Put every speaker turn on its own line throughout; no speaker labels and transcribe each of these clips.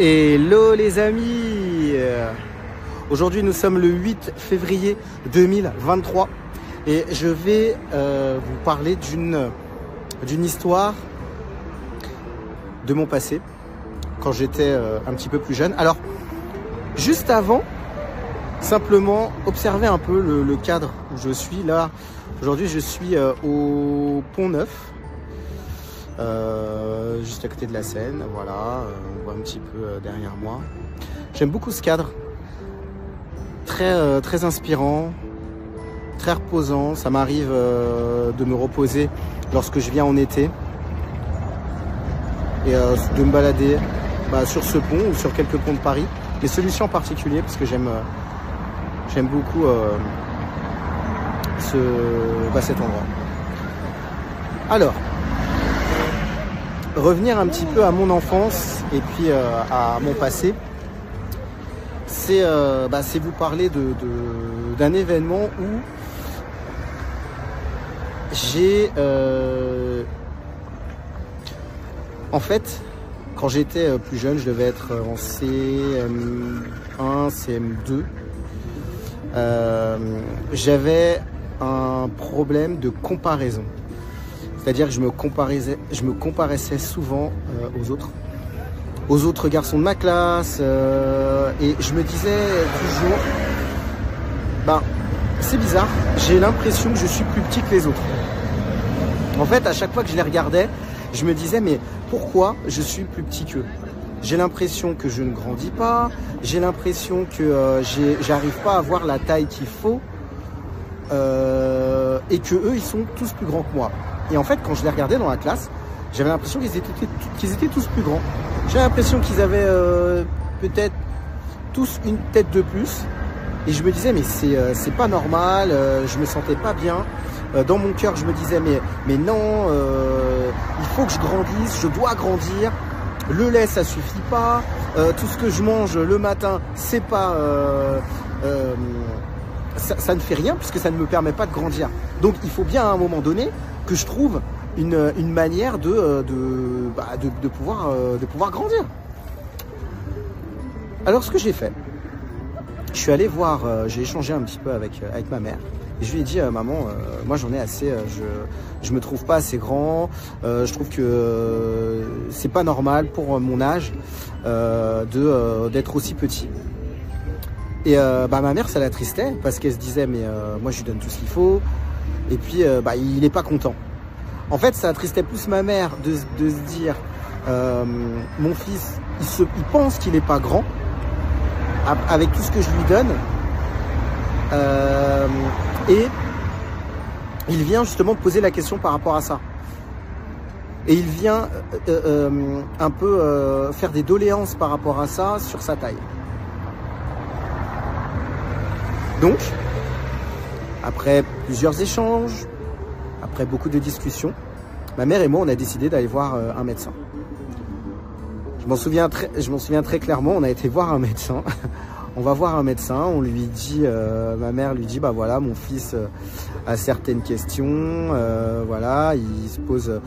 Hello les amis Aujourd'hui nous sommes le 8 février 2023 et je vais euh, vous parler d'une histoire de mon passé quand j'étais euh, un petit peu plus jeune. Alors juste avant, simplement observer un peu le, le cadre où je suis là. Aujourd'hui je suis euh, au Pont Neuf euh, juste à côté de la Seine, voilà, euh, on voit un petit peu euh, derrière moi. J'aime beaucoup ce cadre, très, très inspirant, très reposant. Ça m'arrive de me reposer lorsque je viens en été et de me balader bah, sur ce pont ou sur quelques ponts de Paris. Mais celui-ci en particulier parce que j'aime beaucoup ce, bah, cet endroit. Alors, revenir un petit peu à mon enfance et puis euh, à mon passé, c'est euh, bah, vous parler d'un événement où j'ai euh, en fait quand j'étais plus jeune je devais être en CM1 CM2 j'avais un problème de comparaison c'est-à-dire que je me, comparaissais, je me souvent euh, aux autres, aux autres garçons de ma classe, euh, et je me disais toujours, ben, c'est bizarre, j'ai l'impression que je suis plus petit que les autres. En fait, à chaque fois que je les regardais, je me disais, mais pourquoi je suis plus petit qu'eux? J'ai l'impression que je ne grandis pas, j'ai l'impression que euh, j'arrive pas à avoir la taille qu'il faut, et que eux, ils sont tous plus grands que moi. Et en fait, quand je les regardais dans la classe, j'avais l'impression qu'ils étaient, tous plus grands. J'avais l'impression qu'ils avaient euh, peut-être tous une tête de plus. Et je me disais, mais c'est euh, pas normal, euh, je me sentais pas bien. dans mon cœur, je me disais, mais, mais non, il faut que je grandisse, je dois grandir. Le lait, ça suffit pas. tout ce que je mange le matin, c'est pas ça, ne fait rien puisque ça ne me permet pas de grandir. Donc il faut bien à un moment donné que je trouve une, manière de, euh, bah, de, de, pouvoir, euh, de pouvoir grandir. Alors ce que j'ai fait, je suis allé voir, euh, j'ai échangé un petit peu avec, avec ma mère. Et je lui ai dit, maman, moi j'en ai assez, je, je me trouve pas assez grand, je trouve que c'est pas normal pour mon âge d'être aussi petit. Et bah, ma mère, ça l'attristait parce qu'elle se disait, mais moi je lui donne tout ce qu'il faut, et puis, euh, bah, il n'est pas content. En fait, ça attristait plus ma mère de, se dire, euh, mon fils, il, se, il pense qu'il n'est pas grand, avec tout ce que je lui donne. Euh, et il vient justement poser la question par rapport à ça. Et il vient un peu faire des doléances par rapport à ça sur sa taille. Donc, après plusieurs échanges, après beaucoup de discussions, ma mère et moi, on a décidé d'aller voir euh, un médecin. Je m'en souviens, très, clairement, on a été voir un médecin. on va voir un médecin, on lui dit, euh, ma mère lui dit, bah voilà, mon fils euh, a certaines questions, voilà, il se pose,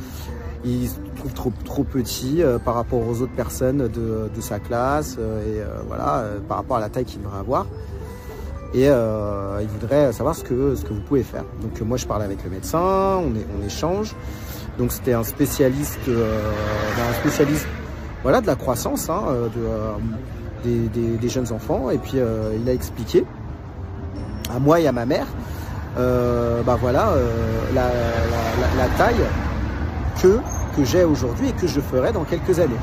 il se trouve trop, trop petit par rapport aux autres personnes de, de sa classe, et voilà, par rapport à la taille qu'il devrait avoir et euh, il voudrait savoir ce que, ce que vous pouvez faire. Donc moi je parle avec le médecin, on, échange. Donc c'était un spécialiste, euh, ben, un spécialiste voilà, de la croissance hein, euh, de, des, jeunes enfants. Et puis il a expliqué à moi et à ma mère bah voilà, la, taille que, que j'ai aujourd'hui et que je ferai dans quelques années.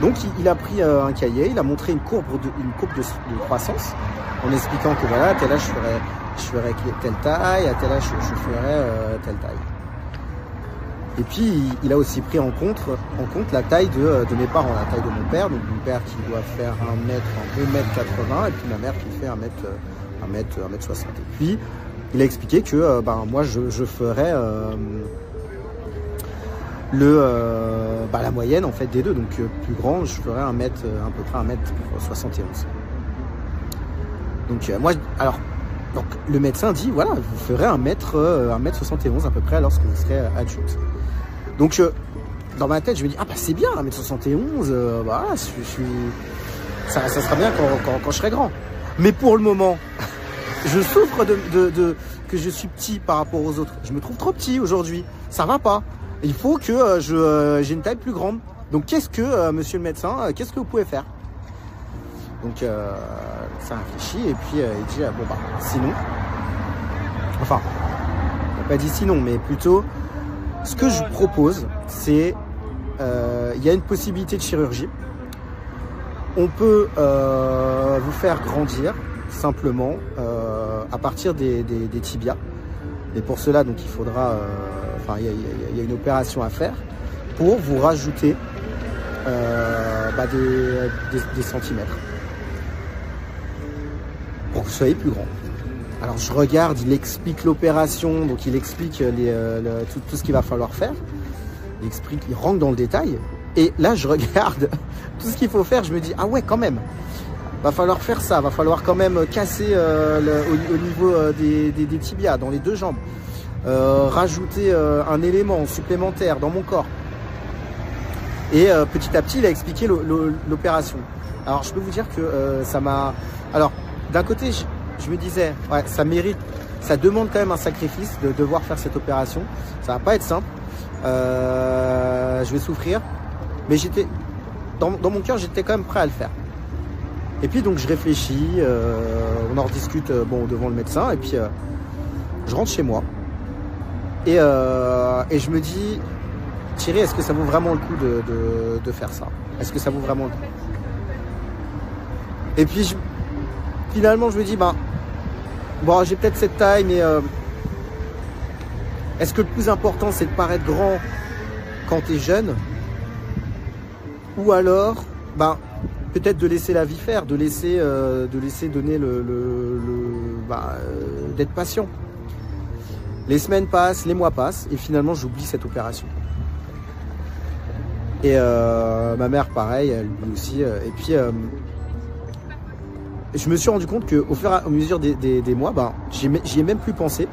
Donc il, a pris un cahier, il a montré une courbe de, une courbe de croissance en expliquant que voilà, à tel âge je ferais, je telle taille, à tel âge je, ferais euh, telle taille. Et puis il, a aussi pris en compte, la taille de, de, mes parents, la taille de mon père, donc mon père qui doit faire 1 mètre, 2 mètres 80 et puis ma mère qui fait 1 mètre, 1 mètre, 1 mètre 60. Et puis il a expliqué que euh, ben, moi je, je ferais euh, le, bah, la moyenne en fait des deux, donc plus grand, je ferais 1 mètre, à peu près 1 mètre 71. Donc euh, moi, alors, donc le médecin dit, voilà, vous ferez un mètre, euh, un mètre 71 à peu près lorsque vous serez euh, adulte. Donc dans ma tête, je me dis, ah bah c'est bien, 1m71, euh, bah, je, suis, ça, ça sera bien quand, quand, je serai grand. Mais pour le moment, je souffre de, de, que je suis petit par rapport aux autres. Je me trouve trop petit aujourd'hui. Ça va pas. Il faut que euh, euh, j'ai une taille plus grande. Donc qu'est-ce que, monsieur le médecin, qu'est-ce que vous pouvez faire? Donc ça réfléchit et puis il dit, bon bah sinon, enfin, il n'a pas dit sinon, mais plutôt, ce que je propose, c'est euh, il y a une possibilité de chirurgie. On peut euh, vous faire grandir simplement euh, à partir des, tibias. Et pour cela, donc, il faudra, il y, a une opération à faire pour vous rajouter bah, des, centimètres pour que vous soyez plus grand. Alors je regarde, il explique l'opération, donc il explique tout, ce qu'il va falloir faire il explique, il rentre dans le détail. Et là, je regarde tout ce qu'il faut faire. Je me dis, ah ouais, quand même. Va falloir faire ça. Va falloir quand même casser euh, au, niveau euh, des, tibias, dans les deux jambes. Euh, rajouter un élément supplémentaire dans mon corps. Et petit à petit, il a expliqué l'opération. Alors, je peux vous dire que ça m'a... Alors, d'un côté, je, me disais, ouais, ça mérite, ça demande quand même un sacrifice de devoir faire cette opération. Ça va pas être simple. Euh, je vais souffrir. Mais j'étais dans, mon cœur, j'étais quand même prêt à le faire. Et puis donc je réfléchis, euh, on en rediscute euh, bon, devant le médecin, et puis je rentre chez moi. Et, et je me dis, Thierry, est-ce que ça vaut vraiment le coup de, faire ça? Est-ce que ça vaut vraiment le coup? Et puis finalement, je me dis, bah, bon, j'ai peut-être cette taille, mais est-ce que le plus important, c'est de paraître grand quand tu es jeune? Ou alors, ben, peut-être de laisser la vie faire, de laisser, euh, de laisser donner le... Ben, euh, d'être patient. Les semaines passent, les mois passent, et finalement, j'oublie cette opération. Et euh, ma mère, pareil, elle aussi. et puis, je me suis rendu compte qu'au fur et à mesure des, mois, ben, j'y ai même plus pensé.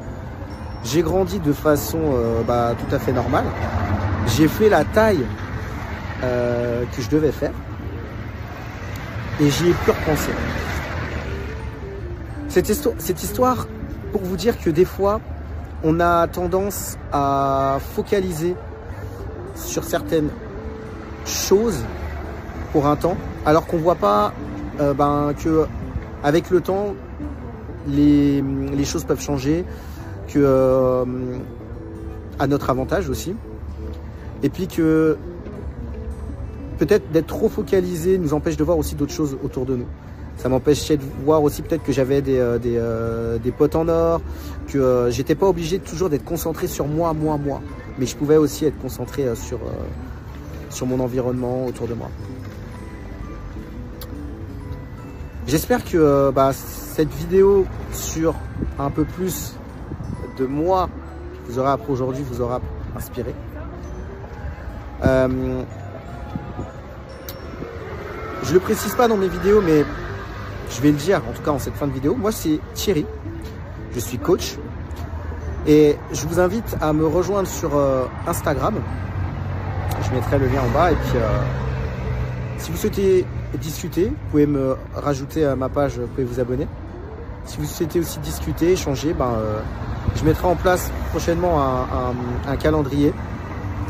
J'ai grandi de façon euh, bah, tout à fait normale. J'ai fait la taille euh, que je devais faire. Et j'y ai. Cette histoire, cette histoire, pour vous dire que des fois, on a tendance à focaliser sur certaines choses pour un temps, alors qu'on ne voit pas euh, ben, que avec le temps, les, choses peuvent changer, euh, à notre avantage aussi. Et puis que peut-être d'être trop focalisé nous empêche de voir aussi d'autres choses autour de nous. Ça m'empêchait de voir aussi peut-être que j'avais des, euh, euh, des, potes en or, que j'étais pas obligé toujours d'être concentré sur moi, moi, moi. Mais je pouvais aussi être concentré sur, sur mon environnement autour de moi. J'espère que bah, cette vidéo sur un peu plus de moi vous aurez appris aujourd'hui vous aura inspiré. Euh, je le précise pas dans mes vidéos, mais je vais le dire en tout cas en cette fin de vidéo. Moi, c'est Thierry. Je suis coach et je vous invite à me rejoindre sur euh, Instagram. Je mettrai le lien en bas et puis euh, si vous souhaitez discuter, vous pouvez me rajouter à ma page, vous pouvez vous abonner. Si vous souhaitez aussi discuter, échanger, ben, je mettrai en place prochainement un, calendrier,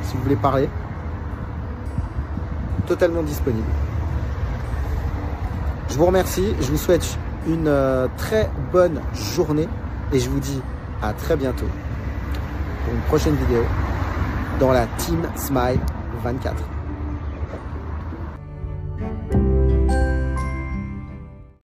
si vous voulez parler. Totalement disponible. Je vous remercie, je vous souhaite une euh, très bonne journée et je vous dis à très bientôt pour une prochaine vidéo dans la Team Smile 24.